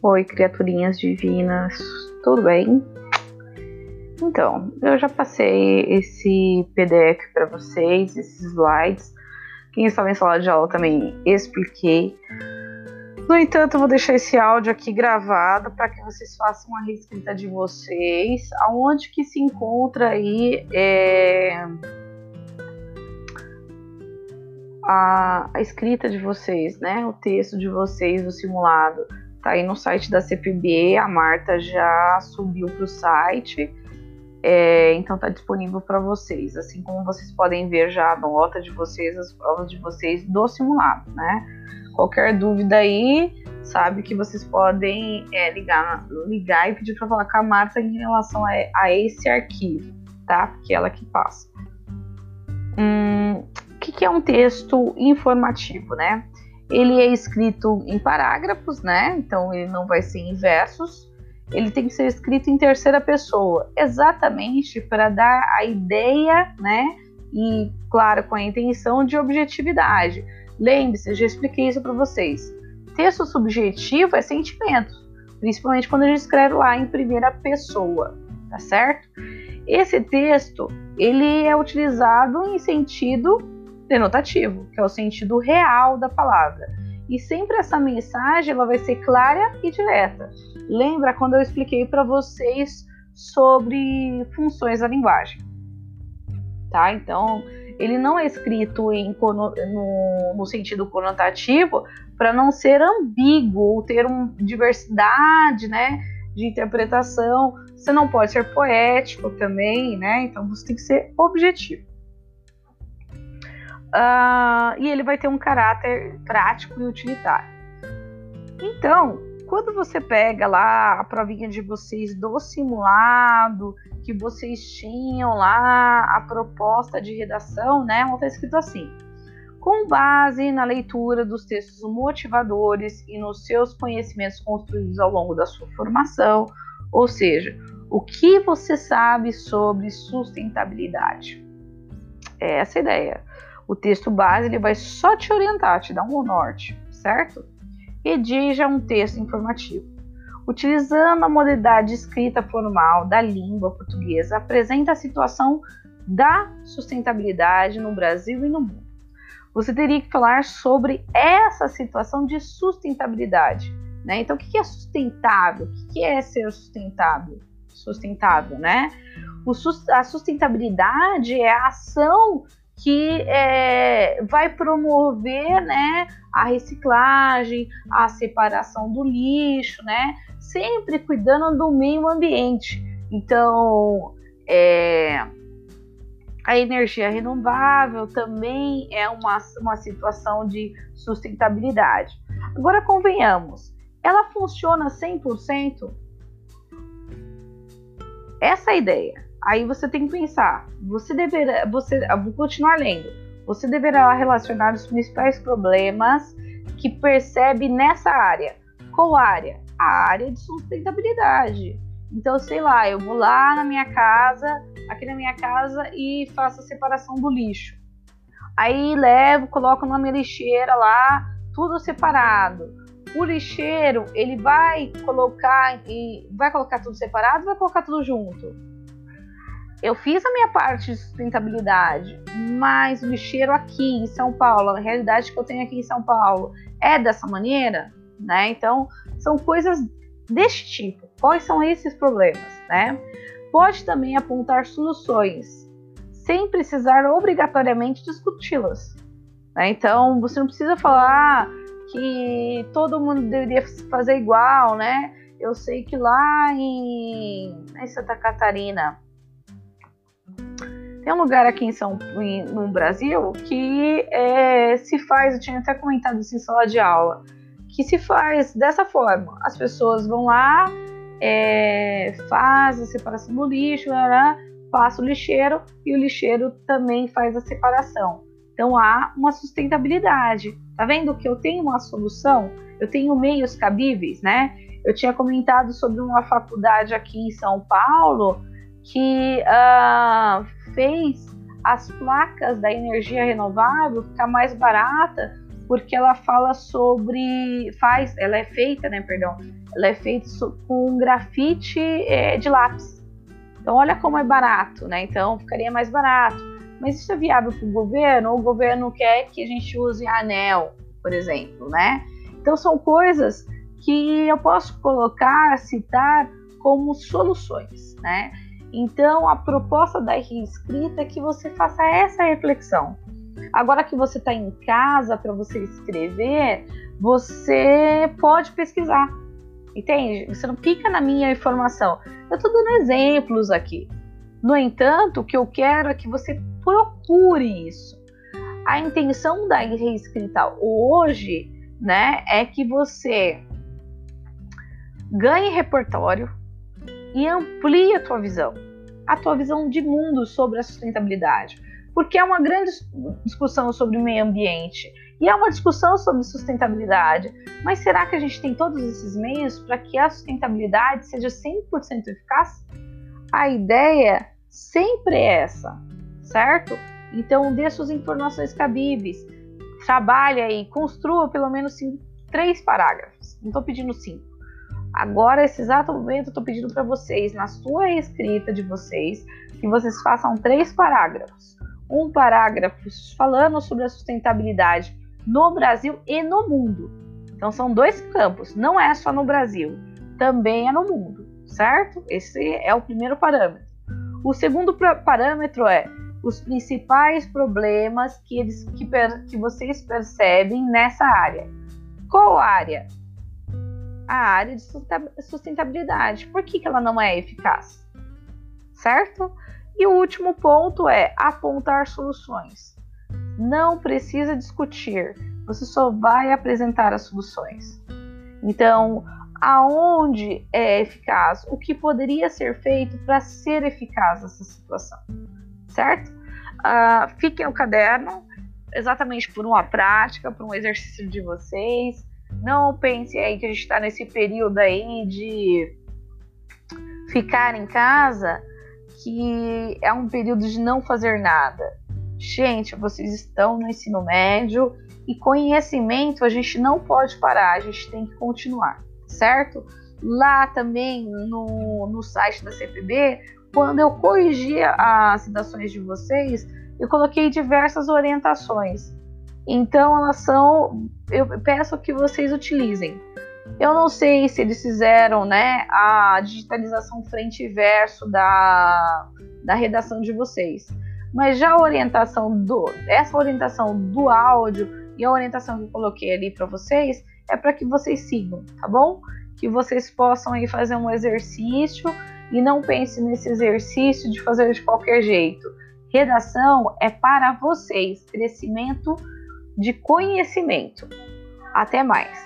Oi, criaturinhas divinas, tudo bem? Então, eu já passei esse PDF para vocês, esses slides. Quem estava em sala de aula também expliquei. No entanto, eu vou deixar esse áudio aqui gravado para que vocês façam a reescrita de vocês, aonde que se encontra aí é, a, a, escrita de vocês, né? O texto de vocês do simulado. Tá aí no site da CPB, a Marta já subiu para o site. É, então está disponível para vocês, assim como vocês podem ver já a nota de vocês, as provas de vocês do simulado, né? Qualquer dúvida aí, sabe que vocês podem é, ligar, ligar e pedir para falar com a Marta em relação a, a, esse arquivo, tá? Porque é ela que passa. Hum, o que, que é um texto informativo, né? Ele é escrito em parágrafos, né? Então ele não vai ser em versos ele tem que ser escrito em terceira pessoa, exatamente para dar a ideia, né? E, claro, com a intenção de objetividade. Lembre-se, já expliquei isso para vocês. Texto subjetivo é sentimento, principalmente quando a gente escreve lá em primeira pessoa, tá certo? Esse texto, ele é utilizado em sentido denotativo, que é o sentido real da palavra. E sempre essa mensagem ela vai ser clara e direta. Lembra quando eu expliquei para vocês sobre funções da linguagem? Tá? Então, ele não é escrito em, no, no sentido conotativo para não ser ambíguo ou ter uma diversidade né, de interpretação. Você não pode ser poético também, né? Então você tem que ser objetivo. Uh, e ele vai ter um caráter prático e utilitário. Então, quando você pega lá a provinha de vocês do simulado, que vocês tinham lá a proposta de redação, né? Está escrito assim: com base na leitura dos textos motivadores e nos seus conhecimentos construídos ao longo da sua formação, ou seja, o que você sabe sobre sustentabilidade. É essa a ideia. O texto base ele vai só te orientar, te dar um norte, certo? Redija um texto informativo. Utilizando a modalidade escrita formal da língua portuguesa, apresenta a situação da sustentabilidade no Brasil e no mundo. Você teria que falar sobre essa situação de sustentabilidade. Né? Então, o que é sustentável? O que é ser sustentável? Sustentável, né? A sustentabilidade é a ação que é, vai promover né, a reciclagem, a separação do lixo, né, sempre cuidando do meio ambiente. Então, é, a energia renovável também é uma, uma situação de sustentabilidade. Agora, convenhamos, ela funciona 100%? Essa é a ideia. Aí você tem que pensar, você deverá, você, vou continuar lendo. Você deverá relacionar os principais problemas que percebe nessa área. Qual área? A área de sustentabilidade. Então, sei lá, eu vou lá na minha casa, aqui na minha casa e faço a separação do lixo. Aí levo, coloco na minha lixeira lá, tudo separado. O lixeiro, ele vai colocar e vai colocar tudo separado, vai colocar tudo junto eu fiz a minha parte de sustentabilidade, mas o lixeiro aqui em São Paulo, a realidade que eu tenho aqui em São Paulo é dessa maneira, né? Então, são coisas deste tipo. Quais são esses problemas, né? Pode também apontar soluções, sem precisar obrigatoriamente discuti-las. Né? Então, você não precisa falar que todo mundo deveria fazer igual, né? Eu sei que lá em, em Santa Catarina tem um lugar aqui em São no Brasil que é, se faz, eu tinha até comentado isso em sala de aula, que se faz dessa forma. As pessoas vão lá, é, faz a separação do lixo, passa o lixeiro e o lixeiro também faz a separação. Então há uma sustentabilidade. Tá vendo que eu tenho uma solução? Eu tenho meios cabíveis, né? Eu tinha comentado sobre uma faculdade aqui em São Paulo que uh, fez as placas da energia renovável ficar mais barata porque ela fala sobre. faz, ela é feita, né, perdão, ela é feita com grafite é, de lápis. Então olha como é barato, né? Então ficaria mais barato. Mas isso é viável para o governo? O governo quer que a gente use anel, por exemplo, né? Então são coisas que eu posso colocar, citar como soluções, né? Então, a proposta da reescrita é que você faça essa reflexão. Agora que você está em casa para você escrever, você pode pesquisar, entende? Você não fica na minha informação. Eu estou dando exemplos aqui. No entanto, o que eu quero é que você procure isso. A intenção da reescrita hoje, né, é que você ganhe repertório, e amplie a tua visão, a tua visão de mundo sobre a sustentabilidade, porque é uma grande discussão sobre o meio ambiente e é uma discussão sobre sustentabilidade. Mas será que a gente tem todos esses meios para que a sustentabilidade seja 100% eficaz? A ideia sempre é essa, certo? Então, dê suas informações cabíveis, trabalhe aí, construa pelo menos cinco, três parágrafos. Não estou pedindo cinco Agora, esse exato momento, eu estou pedindo para vocês, na sua escrita de vocês, que vocês façam três parágrafos. Um parágrafo falando sobre a sustentabilidade no Brasil e no mundo. Então, são dois campos, não é só no Brasil, também é no mundo, certo? Esse é o primeiro parâmetro. O segundo parâmetro é os principais problemas que, eles, que, que vocês percebem nessa área. Qual área? A área de sustentabilidade. Por que, que ela não é eficaz? Certo? E o último ponto é apontar soluções. Não precisa discutir, você só vai apresentar as soluções. Então, aonde é eficaz? O que poderia ser feito para ser eficaz essa situação? Certo? Uh, fiquem no caderno, exatamente por uma prática, por um exercício de vocês não pense aí que a gente está nesse período aí de ficar em casa, que é um período de não fazer nada. Gente, vocês estão no ensino médio e conhecimento a gente não pode parar, a gente tem que continuar, certo? Lá também no, no site da CPB, quando eu corrigi as citações de vocês, eu coloquei diversas orientações. Então elas são, eu peço que vocês utilizem. Eu não sei se eles fizeram, né, a digitalização frente e verso da, da redação de vocês, mas já a orientação do, essa orientação do áudio e a orientação que eu coloquei ali para vocês é para que vocês sigam, tá bom? Que vocês possam aí fazer um exercício e não pense nesse exercício de fazer de qualquer jeito. Redação é para vocês, crescimento de conhecimento. Até mais!